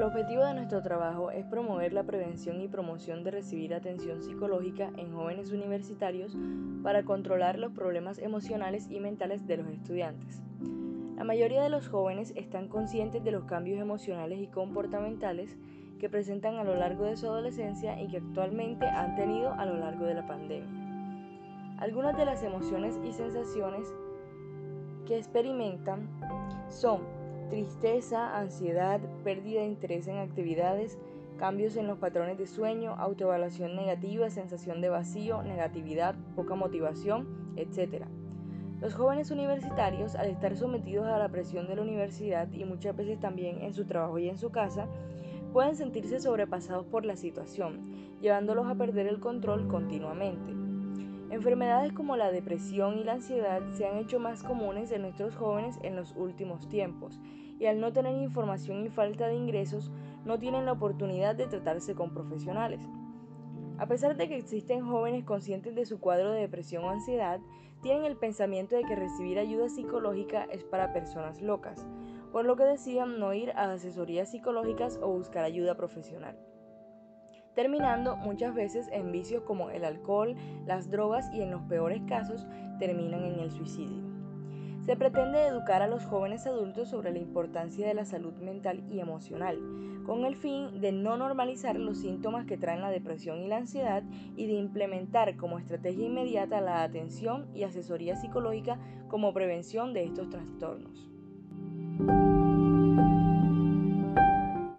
objetivo de nuestro trabajo es promover la prevención y promoción de recibir atención psicológica en jóvenes universitarios para controlar los problemas emocionales y mentales de los estudiantes. La mayoría de los jóvenes están conscientes de los cambios emocionales y comportamentales que presentan a lo largo de su adolescencia y que actualmente han tenido a lo largo de la pandemia. Algunas de las emociones y sensaciones que experimentan son tristeza, ansiedad, pérdida de interés en actividades, cambios en los patrones de sueño, autoevaluación negativa, sensación de vacío, negatividad, poca motivación, etc. Los jóvenes universitarios, al estar sometidos a la presión de la universidad y muchas veces también en su trabajo y en su casa, pueden sentirse sobrepasados por la situación, llevándolos a perder el control continuamente. Enfermedades como la depresión y la ansiedad se han hecho más comunes en nuestros jóvenes en los últimos tiempos y al no tener información y falta de ingresos no tienen la oportunidad de tratarse con profesionales. A pesar de que existen jóvenes conscientes de su cuadro de depresión o ansiedad, tienen el pensamiento de que recibir ayuda psicológica es para personas locas, por lo que deciden no ir a asesorías psicológicas o buscar ayuda profesional, terminando muchas veces en vicios como el alcohol, las drogas y en los peores casos terminan en el suicidio. Se pretende educar a los jóvenes adultos sobre la importancia de la salud mental y emocional, con el fin de no normalizar los síntomas que traen la depresión y la ansiedad y de implementar como estrategia inmediata la atención y asesoría psicológica como prevención de estos trastornos.